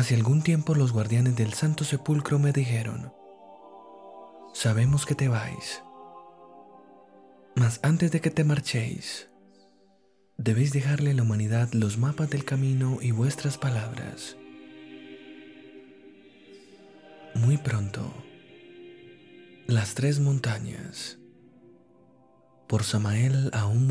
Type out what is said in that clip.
Hace algún tiempo los guardianes del Santo Sepulcro me dijeron, sabemos que te vais, mas antes de que te marchéis, debéis dejarle a la humanidad los mapas del camino y vuestras palabras. Muy pronto, las tres montañas, por Samael a un